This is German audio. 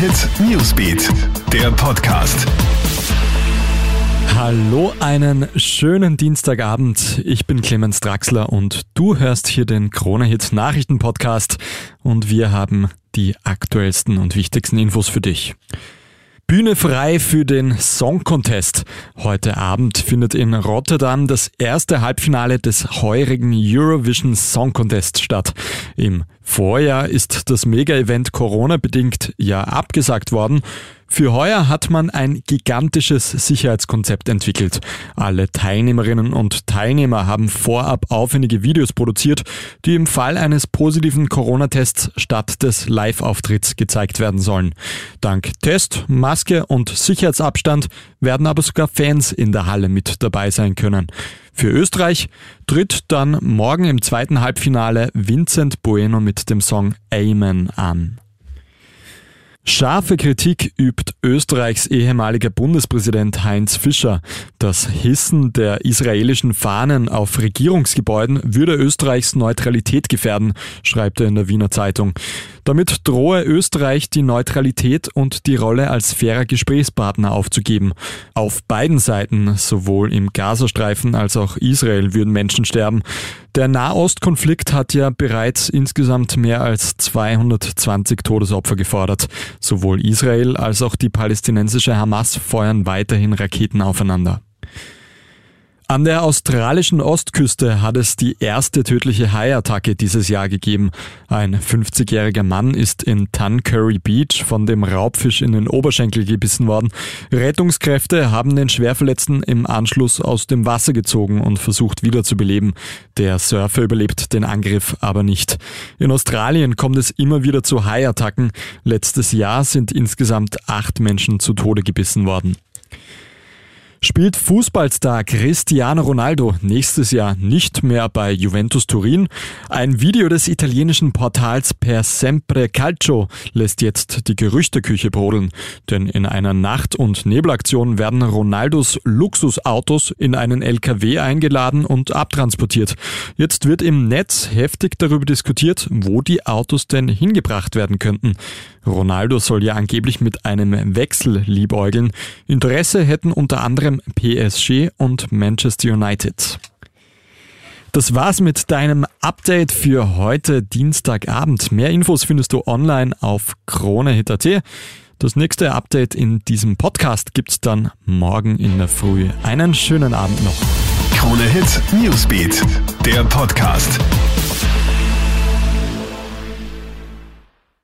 Hit Newsbeat, der Podcast. Hallo, einen schönen Dienstagabend. Ich bin Clemens Draxler und du hörst hier den Krone Hit Nachrichten Podcast und wir haben die aktuellsten und wichtigsten Infos für dich. Bühne frei für den Song Contest. Heute Abend findet in Rotterdam das erste Halbfinale des heurigen Eurovision Song Contest statt. Im Vorjahr ist das Mega-Event Corona-bedingt ja abgesagt worden. Für heuer hat man ein gigantisches Sicherheitskonzept entwickelt. Alle Teilnehmerinnen und Teilnehmer haben vorab aufwendige Videos produziert, die im Fall eines positiven Corona-Tests statt des Live-Auftritts gezeigt werden sollen. Dank Test, Maske und Sicherheitsabstand werden aber sogar Fans in der Halle mit dabei sein können. Für Österreich tritt dann morgen im zweiten Halbfinale Vincent Bueno mit dem Song Amen an. Scharfe Kritik übt Österreichs ehemaliger Bundespräsident Heinz Fischer. Das Hissen der israelischen Fahnen auf Regierungsgebäuden würde Österreichs Neutralität gefährden, schreibt er in der Wiener Zeitung. Damit drohe Österreich die Neutralität und die Rolle als fairer Gesprächspartner aufzugeben. Auf beiden Seiten, sowohl im Gazastreifen als auch Israel, würden Menschen sterben. Der Nahostkonflikt hat ja bereits insgesamt mehr als 220 Todesopfer gefordert. Sowohl Israel als auch die palästinensische Hamas feuern weiterhin Raketen aufeinander. An der australischen Ostküste hat es die erste tödliche Haiattacke dieses Jahr gegeben. Ein 50-jähriger Mann ist in Tuncurry Beach von dem Raubfisch in den Oberschenkel gebissen worden. Rettungskräfte haben den Schwerverletzten im Anschluss aus dem Wasser gezogen und versucht wiederzubeleben. Der Surfer überlebt den Angriff aber nicht. In Australien kommt es immer wieder zu Haiattacken. Letztes Jahr sind insgesamt acht Menschen zu Tode gebissen worden. Spielt Fußballstar Cristiano Ronaldo nächstes Jahr nicht mehr bei Juventus Turin? Ein Video des italienischen Portals Per Sempre Calcio lässt jetzt die Gerüchteküche brodeln. Denn in einer Nacht- und Nebelaktion werden Ronaldos Luxusautos in einen LKW eingeladen und abtransportiert. Jetzt wird im Netz heftig darüber diskutiert, wo die Autos denn hingebracht werden könnten. Ronaldo soll ja angeblich mit einem Wechsel liebäugeln. Interesse hätten unter anderem PSG und Manchester United. Das war's mit deinem Update für heute Dienstagabend. Mehr Infos findest du online auf kronehit.at. Das nächste Update in diesem Podcast gibt's dann morgen in der Früh. Einen schönen Abend noch. Krone Hit Newsbeat, der Podcast.